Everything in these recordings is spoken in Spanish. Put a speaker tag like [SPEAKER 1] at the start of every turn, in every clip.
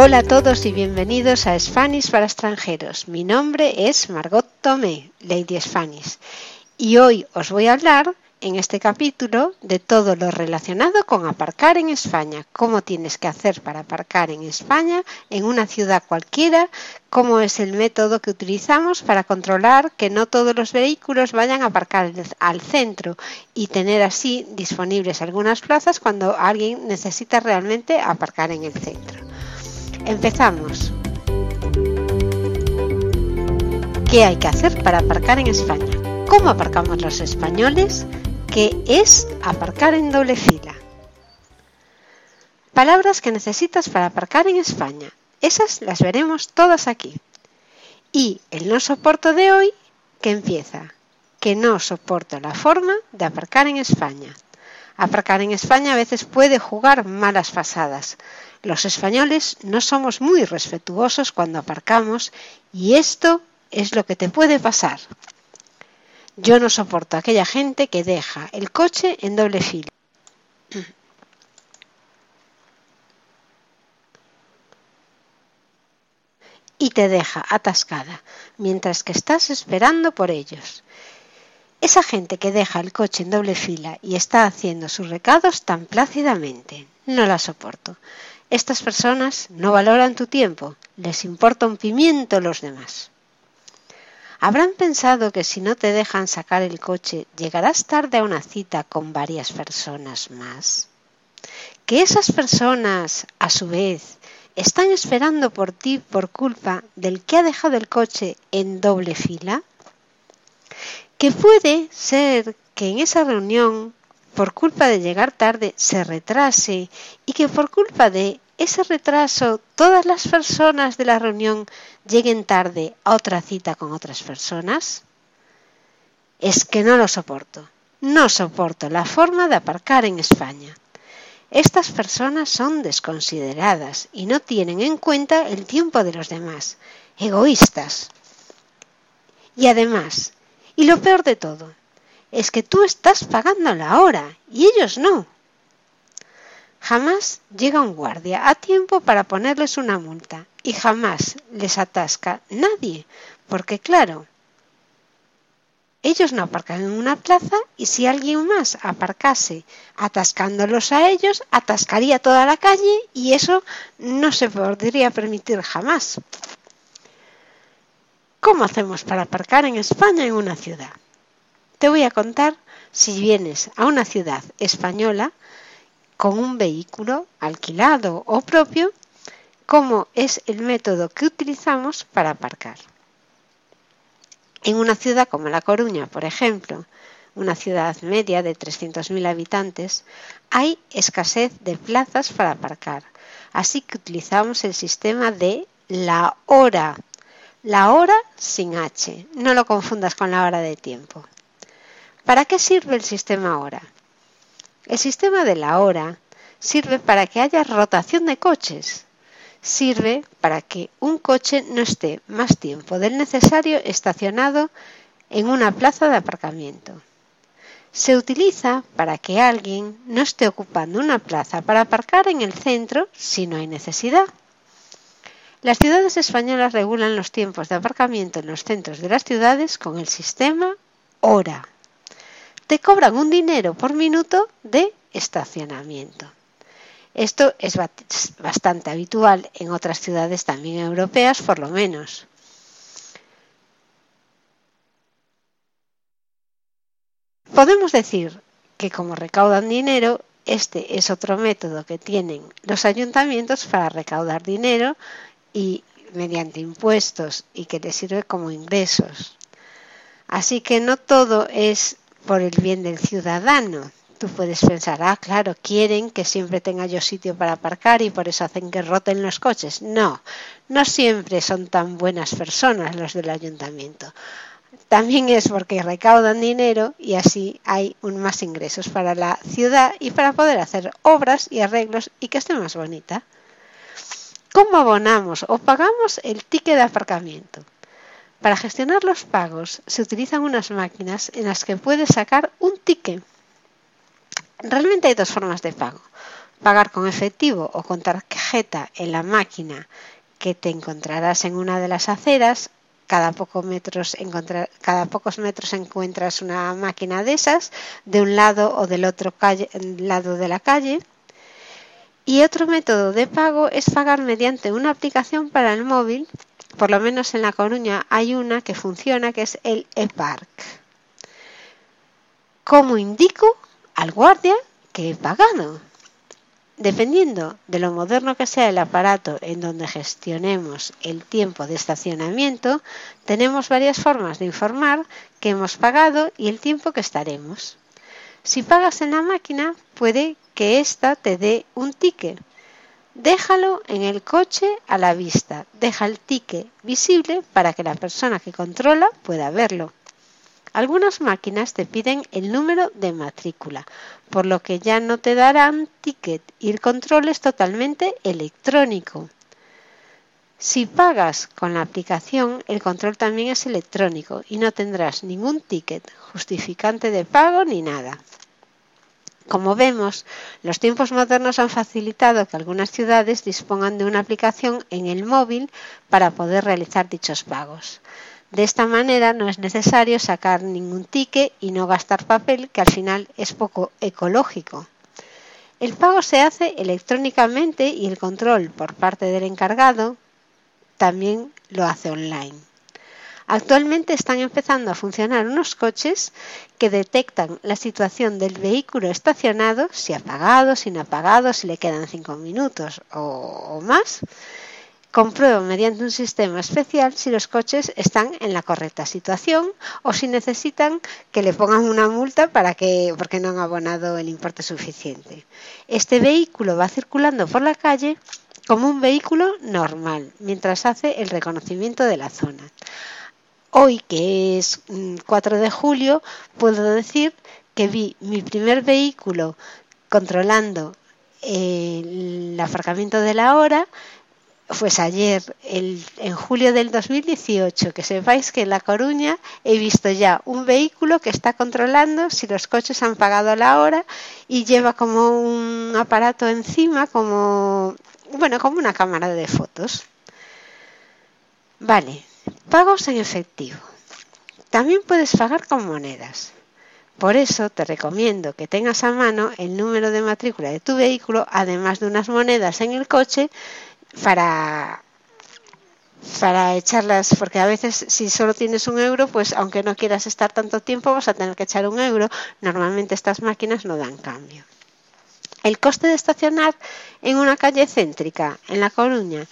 [SPEAKER 1] Hola a todos y bienvenidos a Spanish para extranjeros. Mi nombre es Margot Tomé, Lady Spanish, y hoy os voy a hablar en este capítulo de todo lo relacionado con aparcar en España, cómo tienes que hacer para aparcar en España, en una ciudad cualquiera, cómo es el método que utilizamos para controlar que no todos los vehículos vayan a aparcar al centro y tener así disponibles algunas plazas cuando alguien necesita realmente aparcar en el centro. Empezamos. ¿Qué hay que hacer para aparcar en España? ¿Cómo aparcamos los españoles? ¿Qué es aparcar en doble fila? Palabras que necesitas para aparcar en España. Esas las veremos todas aquí. Y el no soporto de hoy, que empieza, que no soporto la forma de aparcar en España. Aparcar en España a veces puede jugar malas pasadas. Los españoles no somos muy respetuosos cuando aparcamos y esto es lo que te puede pasar. Yo no soporto a aquella gente que deja el coche en doble fila. y te deja atascada mientras que estás esperando por ellos. Esa gente que deja el coche en doble fila y está haciendo sus recados tan plácidamente, no la soporto. Estas personas no valoran tu tiempo, les importa un pimiento los demás. ¿Habrán pensado que si no te dejan sacar el coche llegarás tarde a una cita con varias personas más? ¿Que esas personas, a su vez, están esperando por ti por culpa del que ha dejado el coche en doble fila? ¿Que puede ser que en esa reunión por culpa de llegar tarde se retrase y que por culpa de ese retraso todas las personas de la reunión lleguen tarde a otra cita con otras personas? Es que no lo soporto. No soporto la forma de aparcar en España. Estas personas son desconsideradas y no tienen en cuenta el tiempo de los demás, egoístas. Y además, y lo peor de todo, es que tú estás pagando la hora y ellos no. Jamás llega un guardia a tiempo para ponerles una multa y jamás les atasca nadie, porque claro, ellos no aparcan en una plaza y si alguien más aparcase atascándolos a ellos, atascaría toda la calle y eso no se podría permitir jamás. ¿Cómo hacemos para aparcar en España en una ciudad? Te voy a contar si vienes a una ciudad española con un vehículo alquilado o propio, cómo es el método que utilizamos para aparcar. En una ciudad como La Coruña, por ejemplo, una ciudad media de 300.000 habitantes, hay escasez de plazas para aparcar. Así que utilizamos el sistema de la hora. La hora sin H. No lo confundas con la hora de tiempo. ¿Para qué sirve el sistema hora? El sistema de la hora sirve para que haya rotación de coches. Sirve para que un coche no esté más tiempo del necesario estacionado en una plaza de aparcamiento. Se utiliza para que alguien no esté ocupando una plaza para aparcar en el centro si no hay necesidad. Las ciudades españolas regulan los tiempos de aparcamiento en los centros de las ciudades con el sistema hora te cobran un dinero por minuto de estacionamiento. Esto es bastante habitual en otras ciudades también europeas, por lo menos. Podemos decir que como recaudan dinero, este es otro método que tienen los ayuntamientos para recaudar dinero y mediante impuestos y que les sirve como ingresos. Así que no todo es por el bien del ciudadano. Tú puedes pensar, ah, claro, quieren que siempre tenga yo sitio para aparcar y por eso hacen que roten los coches. No, no siempre son tan buenas personas los del ayuntamiento. También es porque recaudan dinero y así hay un más ingresos para la ciudad y para poder hacer obras y arreglos y que esté más bonita. ¿Cómo abonamos o pagamos el ticket de aparcamiento? Para gestionar los pagos se utilizan unas máquinas en las que puedes sacar un ticket. Realmente hay dos formas de pago. Pagar con efectivo o con tarjeta en la máquina que te encontrarás en una de las aceras. Cada, metros cada pocos metros encuentras una máquina de esas, de un lado o del otro lado de la calle. Y otro método de pago es pagar mediante una aplicación para el móvil. Por lo menos en La Coruña hay una que funciona, que es el ePark. ¿Cómo indico al guardia que he pagado? Dependiendo de lo moderno que sea el aparato en donde gestionemos el tiempo de estacionamiento, tenemos varias formas de informar que hemos pagado y el tiempo que estaremos. Si pagas en la máquina, puede que ésta te dé un ticket. Déjalo en el coche a la vista. Deja el ticket visible para que la persona que controla pueda verlo. Algunas máquinas te piden el número de matrícula, por lo que ya no te darán ticket y el control es totalmente electrónico. Si pagas con la aplicación, el control también es electrónico y no tendrás ningún ticket, justificante de pago ni nada. Como vemos, los tiempos modernos han facilitado que algunas ciudades dispongan de una aplicación en el móvil para poder realizar dichos pagos. De esta manera no es necesario sacar ningún ticket y no gastar papel, que al final es poco ecológico. El pago se hace electrónicamente y el control por parte del encargado también lo hace online. Actualmente están empezando a funcionar unos coches que detectan la situación del vehículo estacionado, si ha pagado, si no ha pagado, si le quedan cinco minutos o, más. Comprueban mediante un sistema especial si los coches están en la correcta situación o si necesitan que le pongan una multa para que, porque no han abonado el importe suficiente. Este vehículo va circulando por la calle como un vehículo normal mientras hace el reconocimiento de la zona hoy, que es 4 mm, de julio, puedo decir que vi mi primer vehículo controlando el aparcamiento de la hora, pues ayer, en julio del 2018, que sepáis que en La Coruña he visto ya un vehículo que está controlando si los coches han pagado la hora y lleva como un aparato encima, como, bueno, como una cámara de fotos. Vale, Pagos en efectivo. También puedes pagar con monedas. Por eso te recomiendo que tengas a mano el número de matrícula de tu vehículo, además de unas monedas en el coche, para, para echarlas, porque a veces si solo tienes un euro, pues aunque no quieras estar tanto tiempo, vas a tener que echar un euro. Normalmente estas máquinas no dan cambio. El coste de estacionar en una calle céntrica, en La Coruña,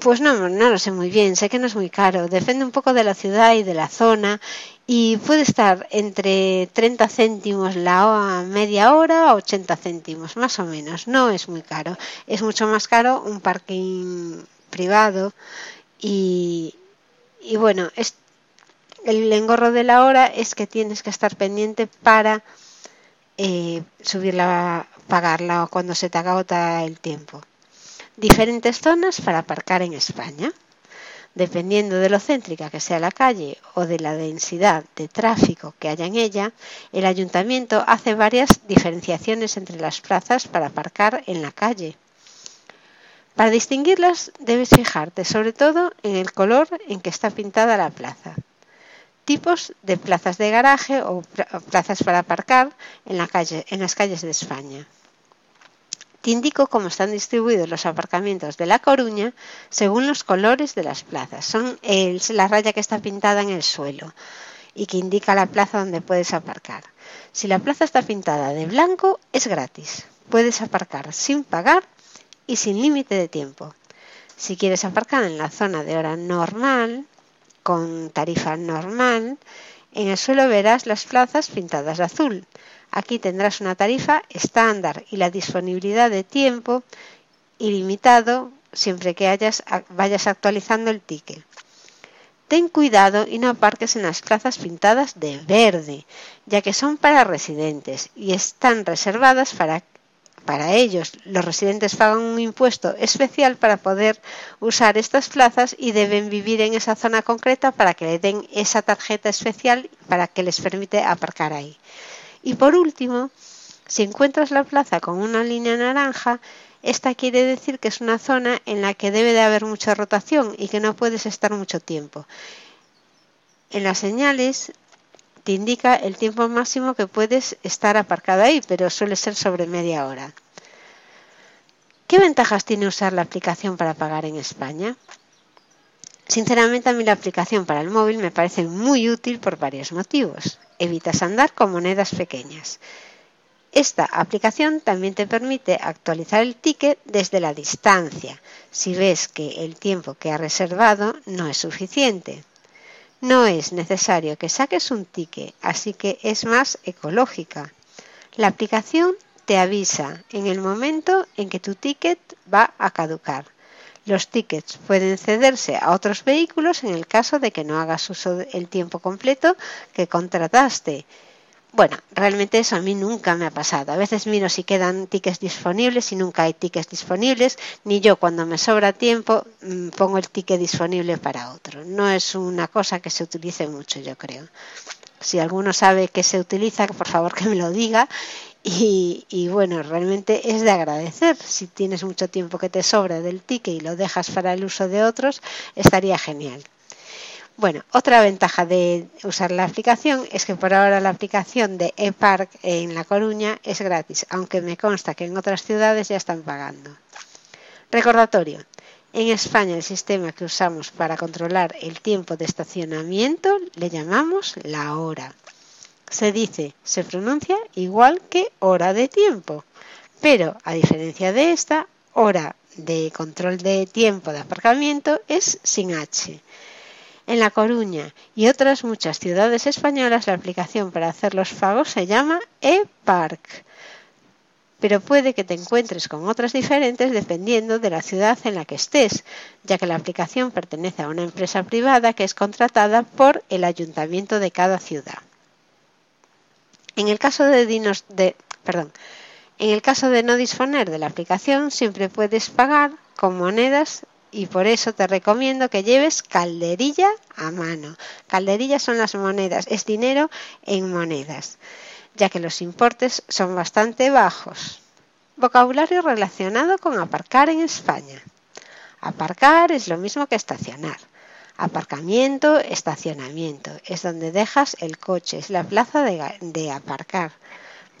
[SPEAKER 1] pues no, no lo sé muy bien, sé que no es muy caro, depende un poco de la ciudad y de la zona y puede estar entre 30 céntimos la media hora a 80 céntimos, más o menos, no es muy caro, es mucho más caro un parking privado y, y bueno, es, el engorro de la hora es que tienes que estar pendiente para eh, subirla, pagarla cuando se te agota el tiempo diferentes zonas para aparcar en España. Dependiendo de lo céntrica que sea la calle o de la densidad de tráfico que haya en ella, el ayuntamiento hace varias diferenciaciones entre las plazas para aparcar en la calle. Para distinguirlas debes fijarte sobre todo en el color en que está pintada la plaza. Tipos de plazas de garaje o plazas para aparcar en, en las calles de España. Te indico cómo están distribuidos los aparcamientos de La Coruña según los colores de las plazas. Son la raya que está pintada en el suelo y que indica la plaza donde puedes aparcar. Si la plaza está pintada de blanco, es gratis. Puedes aparcar sin pagar y sin límite de tiempo. Si quieres aparcar en la zona de hora normal, con tarifa normal, en el suelo verás las plazas pintadas de azul. Aquí tendrás una tarifa estándar y la disponibilidad de tiempo ilimitado siempre que vayas actualizando el ticket. Ten cuidado y no aparques en las plazas pintadas de verde, ya que son para residentes y están reservadas para, para ellos, los residentes pagan un impuesto especial para poder usar estas plazas y deben vivir en esa zona concreta para que le den esa tarjeta especial para que les permite aparcar ahí. Y por último, si encuentras la plaza con una línea naranja, esta quiere decir que es una zona en la que debe de haber mucha rotación y que no puedes estar mucho tiempo. En las señales te indica el tiempo máximo que puedes estar aparcado ahí, pero suele ser sobre media hora. ¿Qué ventajas tiene usar la aplicación para pagar en España? Sinceramente a mí la aplicación para el móvil me parece muy útil por varios motivos. Evitas andar con monedas pequeñas. Esta aplicación también te permite actualizar el ticket desde la distancia, si ves que el tiempo que has reservado no es suficiente. No es necesario que saques un ticket, así que es más ecológica. La aplicación te avisa en el momento en que tu ticket va a caducar. Los tickets pueden cederse a otros vehículos en el caso de que no hagas uso del tiempo completo que contrataste bueno, realmente eso a mí nunca me ha pasado. A veces miro si quedan tickets disponibles y nunca hay tickets disponibles, ni yo cuando me sobra tiempo mm, pongo el ticket disponible para otro. No es una cosa que se utilice mucho, yo creo. Si alguno sabe que se utiliza, por favor que me lo diga. Y, bueno, realmente es de agradecer. Si tienes mucho tiempo que te sobra del ticket y lo dejas para el uso de otros, estaría genial. Bueno, otra ventaja de usar la aplicación es que por ahora la aplicación de ePark en La Coruña es gratis, aunque me consta que en otras ciudades ya están pagando. Recordatorio. En España el sistema que usamos para controlar el tiempo de estacionamiento le llamamos la hora. Se dice, se pronuncia igual que hora de tiempo, pero a diferencia de esta, hora de control de tiempo de aparcamiento es sin H. En La Coruña y otras muchas ciudades españolas la aplicación para hacer los pagos se llama ePark, pero puede que te encuentres con otras diferentes dependiendo de la ciudad en la que estés, ya que la aplicación pertenece a una empresa privada que es contratada por el ayuntamiento de cada ciudad. En el caso de, no disponer de la aplicación, siempre puedes pagar con monedas y por eso te recomiendo que lleves calderilla a mano. Calderillas son las monedas, es dinero en monedas, ya que los importes son bastante bajos. Vocabulario relacionado con aparcar en España. Aparcar es lo mismo que estacionar. Aparcamiento, estacionamiento. Es donde dejas el coche, es la plaza de, de aparcar.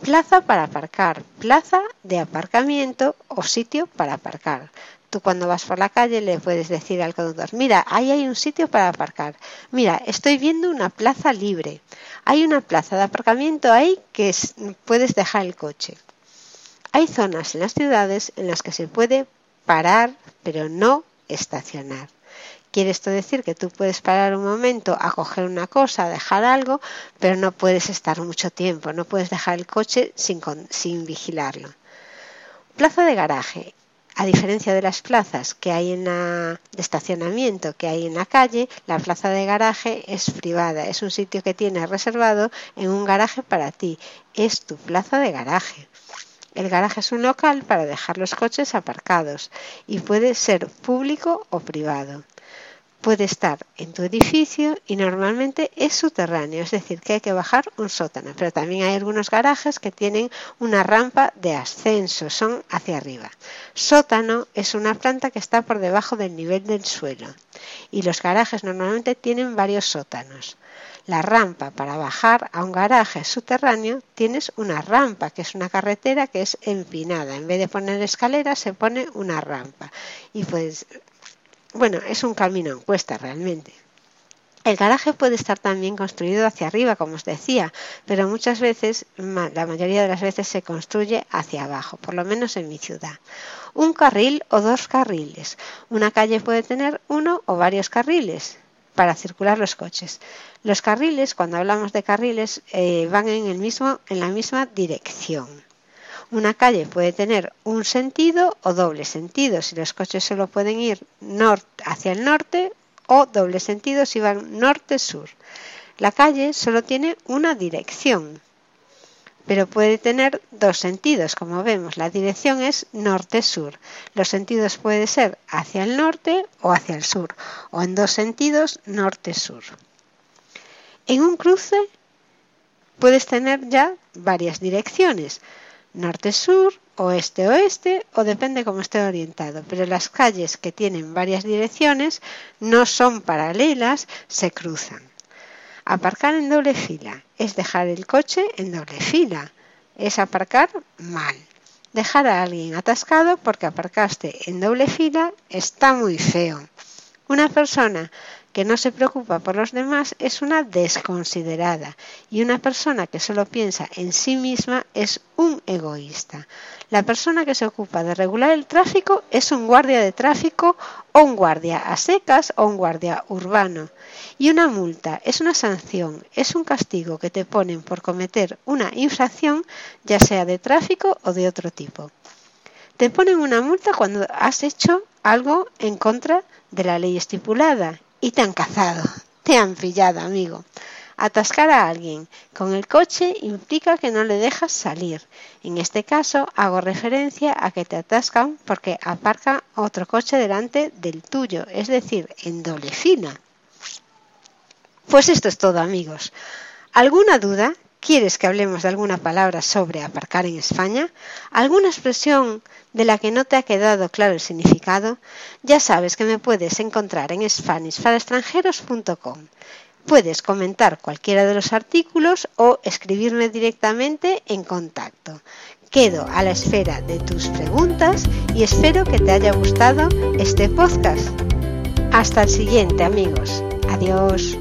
[SPEAKER 1] Plaza para aparcar, plaza de aparcamiento o sitio para aparcar. Tú cuando vas por la calle le puedes decir al conductor, mira, ahí hay un sitio para aparcar. Mira, estoy viendo una plaza libre. Hay una plaza de aparcamiento ahí que puedes dejar el coche. Hay zonas en las ciudades en las que se puede parar, pero no estacionar. Quiere esto decir que tú puedes parar un momento a coger una cosa, a dejar algo, pero no puedes estar mucho tiempo, no puedes dejar el coche sin, sin vigilarlo. Plaza de garaje a diferencia de las plazas que hay en la, de estacionamiento que hay en la calle, la plaza de garaje es privada, es un sitio que tienes reservado en un garaje para ti, es tu plaza de garaje. El garaje es un local para dejar los coches aparcados y puede ser público o privado puede estar en tu edificio y normalmente es subterráneo, es decir, que hay que bajar un sótano, pero también hay algunos garajes que tienen una rampa de ascenso, son hacia arriba. Sótano es una planta que está por debajo del nivel del suelo y los garajes normalmente tienen varios sótanos. La rampa para bajar a un garaje subterráneo tienes una rampa, que es una carretera que es empinada. En vez de poner escaleras se pone una rampa y puedes bueno, es un camino en cuesta realmente. El garaje puede estar también construido hacia arriba, como os decía, pero muchas veces, la mayoría de las veces se construye hacia abajo, por lo menos en mi ciudad. Un carril o dos carriles. Una calle puede tener uno o varios carriles para circular los coches. Los carriles, cuando hablamos de carriles, eh, van en, el mismo, en la misma dirección. Una calle puede tener un sentido o doble sentido, si los coches solo pueden ir hacia el norte o doble sentido si van norte-sur. La calle solo tiene una dirección, pero puede tener dos sentidos, como vemos. La dirección es norte-sur. Los sentidos pueden ser hacia el norte o hacia el sur, o en dos sentidos norte-sur. En un cruce puedes tener ya varias direcciones, norte-sur, oeste-oeste o depende cómo esté orientado, pero las calles que tienen varias direcciones no son paralelas, se cruzan. Aparcar en doble fila es dejar el coche en doble fila, es aparcar mal. Dejar a alguien atascado porque aparcaste en doble fila está muy feo. Una persona que no se preocupa por los demás es una desconsiderada y una persona que solo piensa en sí misma es un egoísta. La persona que se ocupa de regular el tráfico es un guardia de tráfico o un guardia a secas o un guardia urbano. Y una multa es una sanción, es un castigo que te ponen por cometer una infracción, ya sea de tráfico o de otro tipo. Te ponen una multa cuando has hecho algo en contra de la ley estipulada y te han cazado, te han pillado, amigo. Atascar a alguien con el coche implica que no le dejas salir. En este caso hago referencia a que te atascan porque aparca otro coche delante del tuyo, es decir, en doble fila. Pues esto es todo amigos. ¿Alguna duda? ¿Quieres que hablemos de alguna palabra sobre aparcar en España? ¿Alguna expresión de la que no te ha quedado claro el significado? Ya sabes que me puedes encontrar en SpanishParaExtranjeros.com. Puedes comentar cualquiera de los artículos o escribirme directamente en contacto. Quedo a la espera de tus preguntas y espero que te haya gustado este podcast. Hasta el siguiente amigos. Adiós.